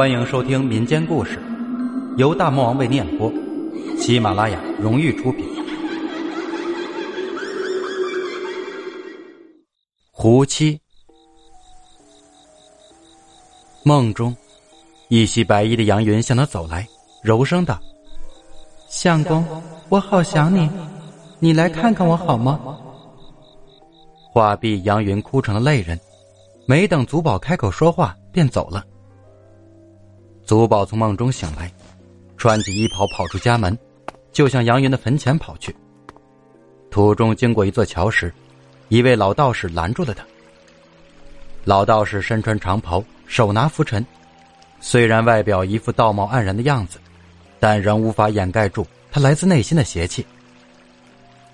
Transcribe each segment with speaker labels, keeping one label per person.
Speaker 1: 欢迎收听民间故事，由大魔王为您演播，喜马拉雅荣誉出品。胡七梦中，一袭白衣的杨云向他走来，柔声道：“
Speaker 2: 相公，我好想你，你来看看我好吗？”
Speaker 1: 话毕，杨云哭成了泪人，没等祖宝开口说话，便走了。祖宝从梦中醒来，穿起衣袍跑出家门，就向杨云的坟前跑去。途中经过一座桥时，一位老道士拦住了他。老道士身穿长袍，手拿拂尘，虽然外表一副道貌岸然的样子，但仍无法掩盖住他来自内心的邪气。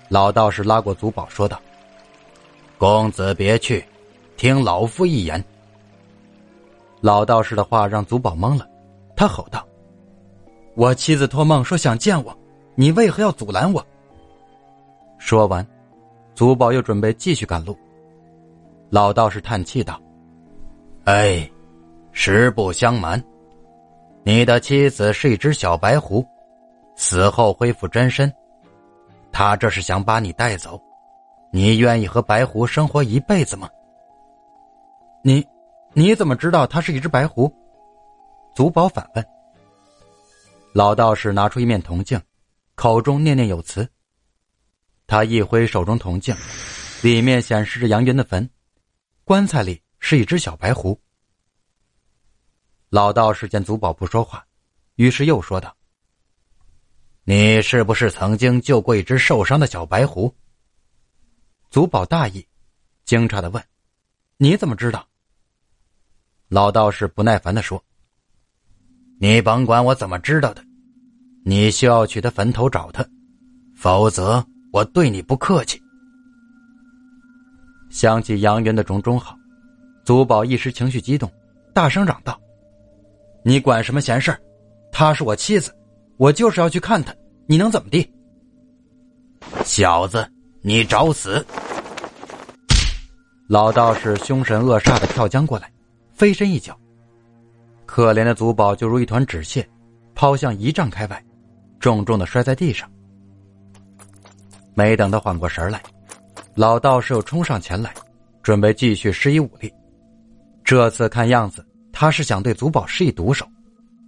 Speaker 1: 老道士拉过祖宝，说道：“公子别去，听老夫一言。”老道士的话让祖宝懵了。他吼道：“我妻子托梦说想见我，你为何要阻拦我？”说完，祖宝又准备继续赶路。老道士叹气道：“哎，实不相瞒，你的妻子是一只小白狐，死后恢复真身，他这是想把你带走。你愿意和白狐生活一辈子吗？”你，你怎么知道他是一只白狐？祖宝反问。老道士拿出一面铜镜，口中念念有词。他一挥手中铜镜，里面显示着杨云的坟，棺材里是一只小白狐。老道士见祖宝不说话，于是又说道：“你是不是曾经救过一只受伤的小白狐？”祖宝大意，惊诧的问：“你怎么知道？”老道士不耐烦的说。你甭管我怎么知道的，你需要去他坟头找他，否则我对你不客气。想起杨云的种种好，祖宝一时情绪激动，大声嚷道：“你管什么闲事她是我妻子，我就是要去看她，你能怎么地？”小子，你找死！老道士凶神恶煞的跳将过来，飞身一脚。可怜的祖宝就如一团纸屑，抛向一丈开外，重重的摔在地上。没等他缓过神来，老道士又冲上前来，准备继续施以武力。这次看样子，他是想对祖宝施以毒手，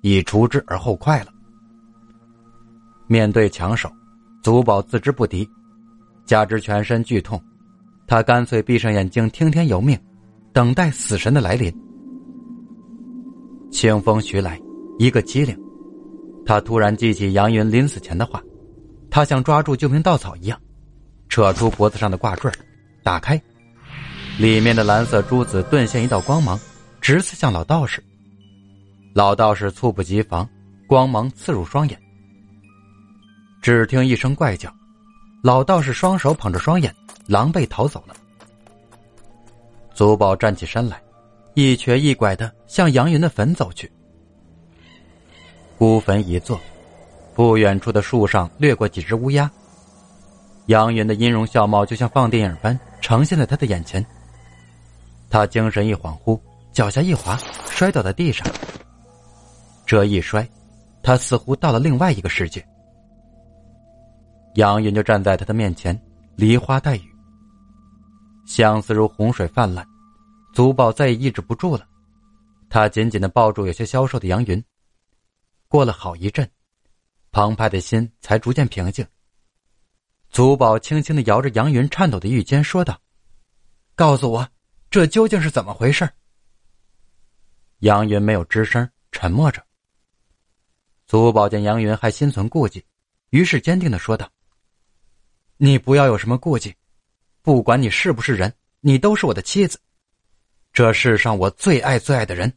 Speaker 1: 以除之而后快了。面对强手，祖宝自知不敌，加之全身剧痛，他干脆闭上眼睛，听天由命，等待死神的来临。清风徐来，一个机灵，他突然记起杨云临死前的话，他像抓住救命稻草一样，扯出脖子上的挂坠，打开，里面的蓝色珠子顿现一道光芒，直刺向老道士。老道士猝不及防，光芒刺入双眼。只听一声怪叫，老道士双手捧着双眼，狼狈逃走了。祖宝站起身来。一瘸一拐的向杨云的坟走去。孤坟一座，不远处的树上掠过几只乌鸦。杨云的音容笑貌就像放电影般呈现在他的眼前。他精神一恍惚，脚下一滑，摔倒在地上。这一摔，他似乎到了另外一个世界。杨云就站在他的面前，梨花带雨，相思如洪水泛滥。祖宝再也抑制不住了，他紧紧的抱住有些消瘦的杨云。过了好一阵，澎湃的心才逐渐平静。祖宝轻轻的摇着杨云颤抖的玉肩，说道：“告诉我，这究竟是怎么回事？”杨云没有吱声，沉默着。祖宝见杨云还心存顾忌，于是坚定的说道：“你不要有什么顾忌，不管你是不是人，你都是我的妻子。”这世上我最爱最爱的人，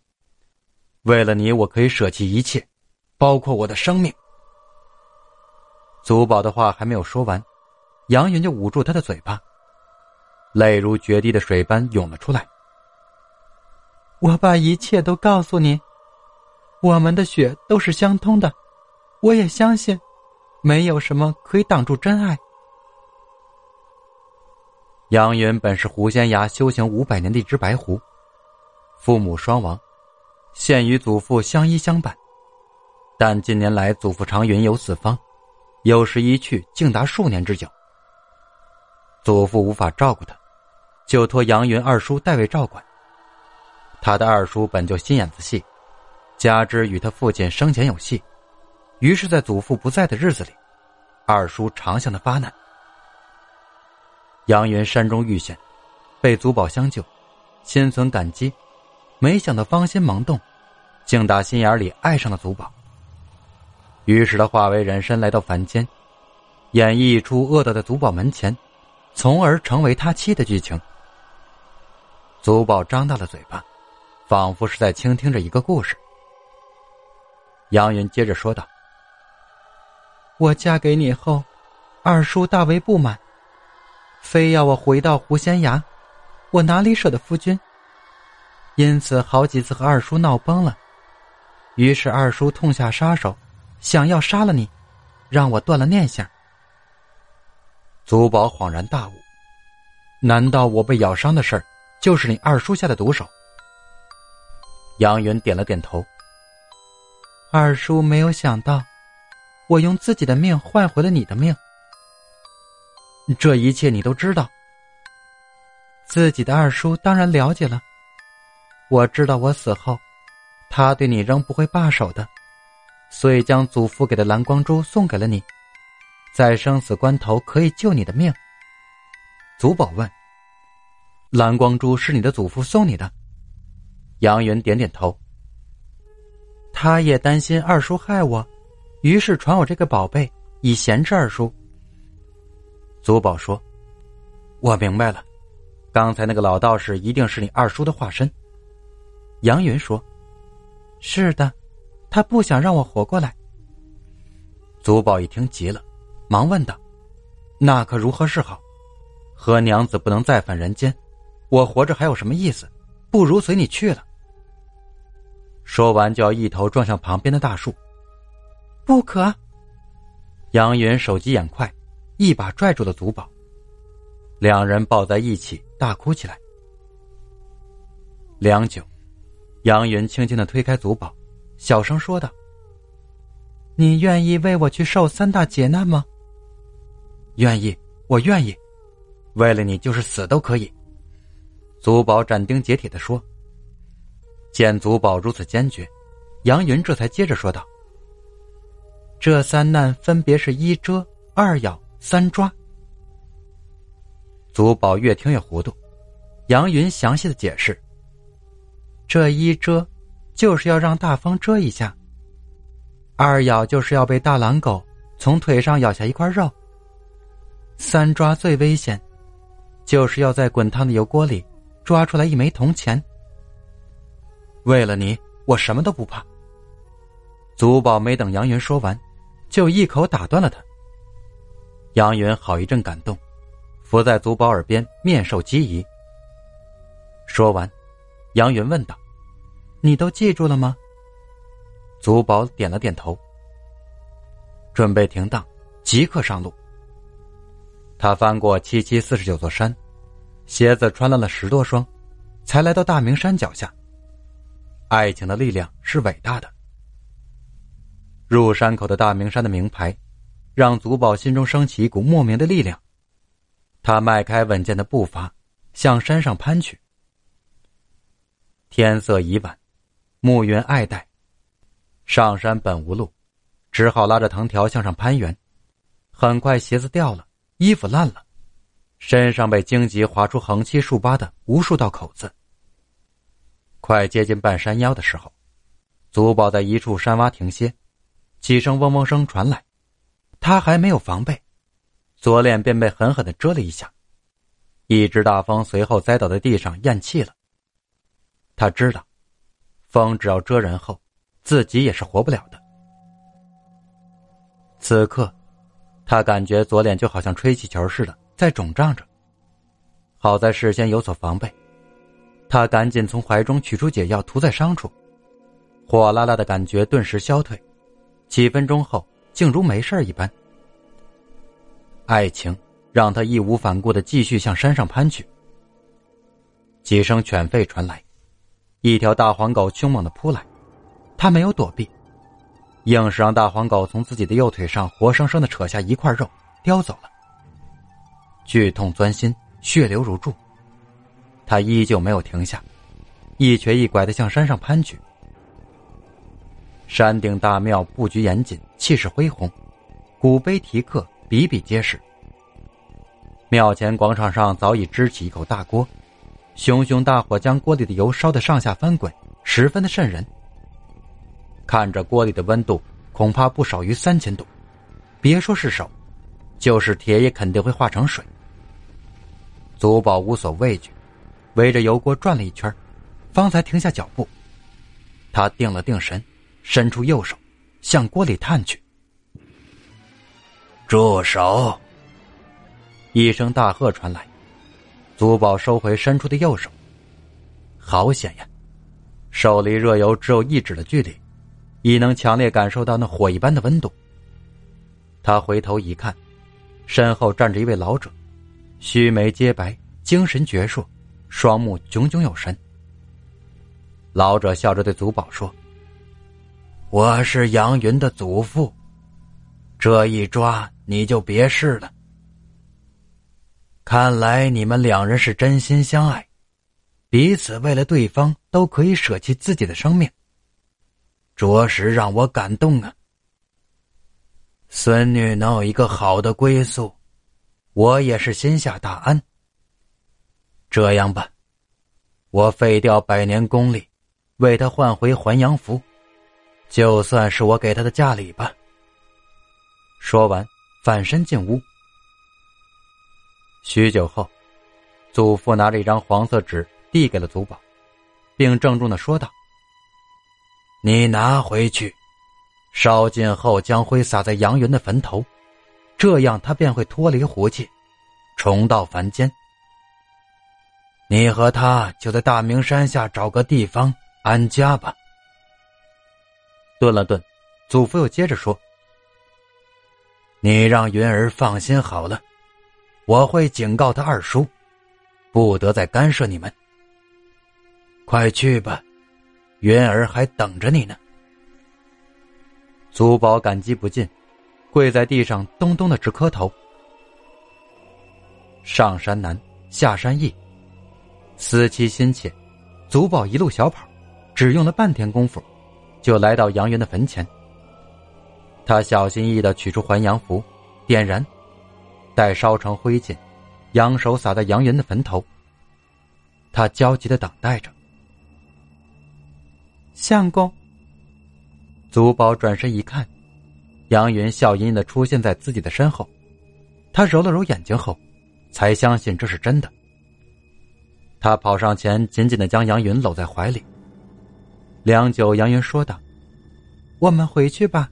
Speaker 1: 为了你，我可以舍弃一切，包括我的生命。祖宝的话还没有说完，杨云就捂住他的嘴巴，泪如决堤的水般涌了出来。
Speaker 2: 我把一切都告诉你，我们的血都是相通的，我也相信，没有什么可以挡住真爱。
Speaker 1: 杨云本是狐仙崖修行五百年的一只白狐，父母双亡，现与祖父相依相伴，但近年来祖父常云游四方，有时一去竟达数年之久。祖父无法照顾他，就托杨云二叔代为照管。他的二叔本就心眼子细，加之与他父亲生前有隙，于是，在祖父不在的日子里，二叔常向他发难。杨云山中遇险，被祖宝相救，心存感激，没想到芳心萌动，竟打心眼里爱上了祖宝。于是他化为人身来到凡间，演绎出恶到在祖宝门前。从而成为他妻的剧情。祖宝张大了嘴巴，仿佛是在倾听着一个故事。杨云接着说道：“
Speaker 2: 我嫁给你后，二叔大为不满，非要我回到狐仙崖，我哪里舍得夫君？因此好几次和二叔闹崩了。于是二叔痛下杀手，想要杀了你，让我断了念想。”
Speaker 1: 祖宝恍然大悟，难道我被咬伤的事儿，就是你二叔下的毒手？杨云点了点头。
Speaker 2: 二叔没有想到，我用自己的命换回了你的命。这一切你都知道。自己的二叔当然了解了。我知道我死后，他对你仍不会罢手的，所以将祖父给的蓝光珠送给了你。在生死关头可以救你的命。
Speaker 1: 祖宝问：“蓝光珠是你的祖父送你的？”
Speaker 2: 杨云点点头。他也担心二叔害我，于是传我这个宝贝以闲置二叔。
Speaker 1: 祖宝说：“我明白了，刚才那个老道士一定是你二叔的化身。”
Speaker 2: 杨云说：“是的，他不想让我活过来。”
Speaker 1: 祖宝一听急了。忙问道：“那可如何是好？何娘子不能再返人间，我活着还有什么意思？不如随你去了。”说完，就要一头撞向旁边的大树。
Speaker 2: 不可！
Speaker 1: 杨云手疾眼快，一把拽住了祖宝，两人抱在一起大哭起来。良久，杨云轻轻的推开祖宝，小声说道：“
Speaker 2: 你愿意为我去受三大劫难吗？”
Speaker 1: 愿意，我愿意，为了你就是死都可以。”祖宝斩钉截铁的说。见祖宝如此坚决，杨云这才接着说道：“
Speaker 2: 这三难分别是一遮、二咬、三抓。”
Speaker 1: 祖宝越听越糊涂，杨云详细的解释：“
Speaker 2: 这一蛰，就是要让大风蛰一下；二咬就是要被大狼狗从腿上咬下一块肉。”三抓最危险，就是要在滚烫的油锅里抓出来一枚铜钱。
Speaker 1: 为了你，我什么都不怕。祖宝没等杨云说完，就一口打断了他。杨云好一阵感动，伏在祖宝耳边面授机宜。说完，杨云问道：“
Speaker 2: 你都记住了吗？”
Speaker 1: 祖宝点了点头。准备停当，即刻上路。他翻过七七四十九座山，鞋子穿烂了十多双，才来到大明山脚下。爱情的力量是伟大的。入山口的大明山的名牌，让祖宝心中升起一股莫名的力量。他迈开稳健的步伐，向山上攀去。天色已晚，暮云爱戴，上山本无路，只好拉着藤条向上攀援。很快，鞋子掉了。衣服烂了，身上被荆棘划出横七竖八的无数道口子。快接近半山腰的时候，祖宝在一处山洼停歇，几声嗡嗡声传来，他还没有防备，左脸便被狠狠的蛰了一下，一只大风随后栽倒在地上咽气了。他知道，风只要蛰人后，自己也是活不了的。此刻。他感觉左脸就好像吹气球似的在肿胀着，好在事先有所防备，他赶紧从怀中取出解药涂在伤处，火辣辣的感觉顿时消退，几分钟后竟如没事一般。爱情让他义无反顾的继续向山上攀去。几声犬吠传来，一条大黄狗凶猛的扑来，他没有躲避，硬是让大黄狗从自己的右腿上活生生的扯下一块肉，叼走了。剧痛钻心，血流如注。他依旧没有停下，一瘸一拐的向山上攀去。山顶大庙布局严谨，气势恢宏，古碑题刻比比皆是。庙前广场上早已支起一口大锅，熊熊大火将锅里的油烧得上下翻滚，十分的瘆人。看着锅里的温度，恐怕不少于三千度，别说是手，就是铁也肯定会化成水。祖宝无所畏惧，围着油锅转了一圈，方才停下脚步。他定了定神，伸出右手，向锅里探去。
Speaker 2: 住手！
Speaker 1: 一声大喝传来，祖宝收回伸出的右手。好险呀，手离热油只有一指的距离，已能强烈感受到那火一般的温度。他回头一看，身后站着一位老者，须眉皆白，精神矍铄，双目炯炯有神。老者笑着对祖宝说：“
Speaker 2: 我是杨云的祖父，这一抓你就别试了。”看来你们两人是真心相爱，彼此为了对方都可以舍弃自己的生命，着实让我感动啊！孙女能有一个好的归宿，我也是心下大安。这样吧，我废掉百年功力，为她换回还阳符，就算是我给他的嫁礼吧。
Speaker 1: 说完，反身进屋。许久后，祖父拿着一张黄色纸递给了祖宝，并郑重的说道：“
Speaker 2: 你拿回去，烧尽后将灰撒在杨云的坟头，这样他便会脱离狐气，重到凡间。你和他就在大明山下找个地方安家吧。”
Speaker 1: 顿了顿，祖父又接着说：“
Speaker 2: 你让云儿放心好了。”我会警告他二叔，不得再干涉你们。快去吧，云儿还等着你呢。
Speaker 1: 祖宝感激不尽，跪在地上咚咚的直磕头。上山难，下山易，思妻心切，祖宝一路小跑，只用了半天功夫，就来到杨云的坟前。他小心翼翼的取出还阳符，点燃。待烧成灰烬，扬手撒在杨云的坟头。他焦急的等待着。
Speaker 2: 相公。
Speaker 1: 祖宝转身一看，杨云笑吟吟的出现在自己的身后。他揉了揉眼睛后，才相信这是真的。他跑上前，紧紧的将杨云搂在怀里。良久，杨云说道：“
Speaker 2: 我们回去吧。”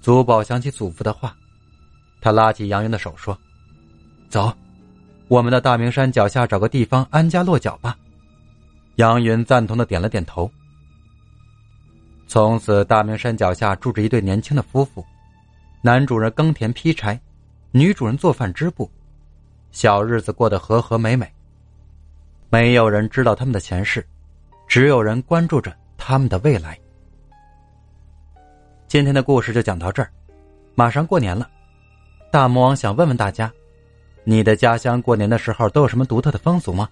Speaker 1: 祖宝想起祖父的话。他拉起杨云的手说：“走，我们到大明山脚下找个地方安家落脚吧。”杨云赞同的点了点头。从此，大明山脚下住着一对年轻的夫妇，男主人耕田劈柴，女主人做饭织布，小日子过得和和美美。没有人知道他们的前世，只有人关注着他们的未来。今天的故事就讲到这儿，马上过年了。大魔王想问问大家，你的家乡过年的时候都有什么独特的风俗吗？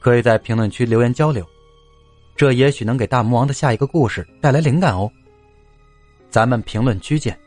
Speaker 1: 可以在评论区留言交流，这也许能给大魔王的下一个故事带来灵感哦。咱们评论区见。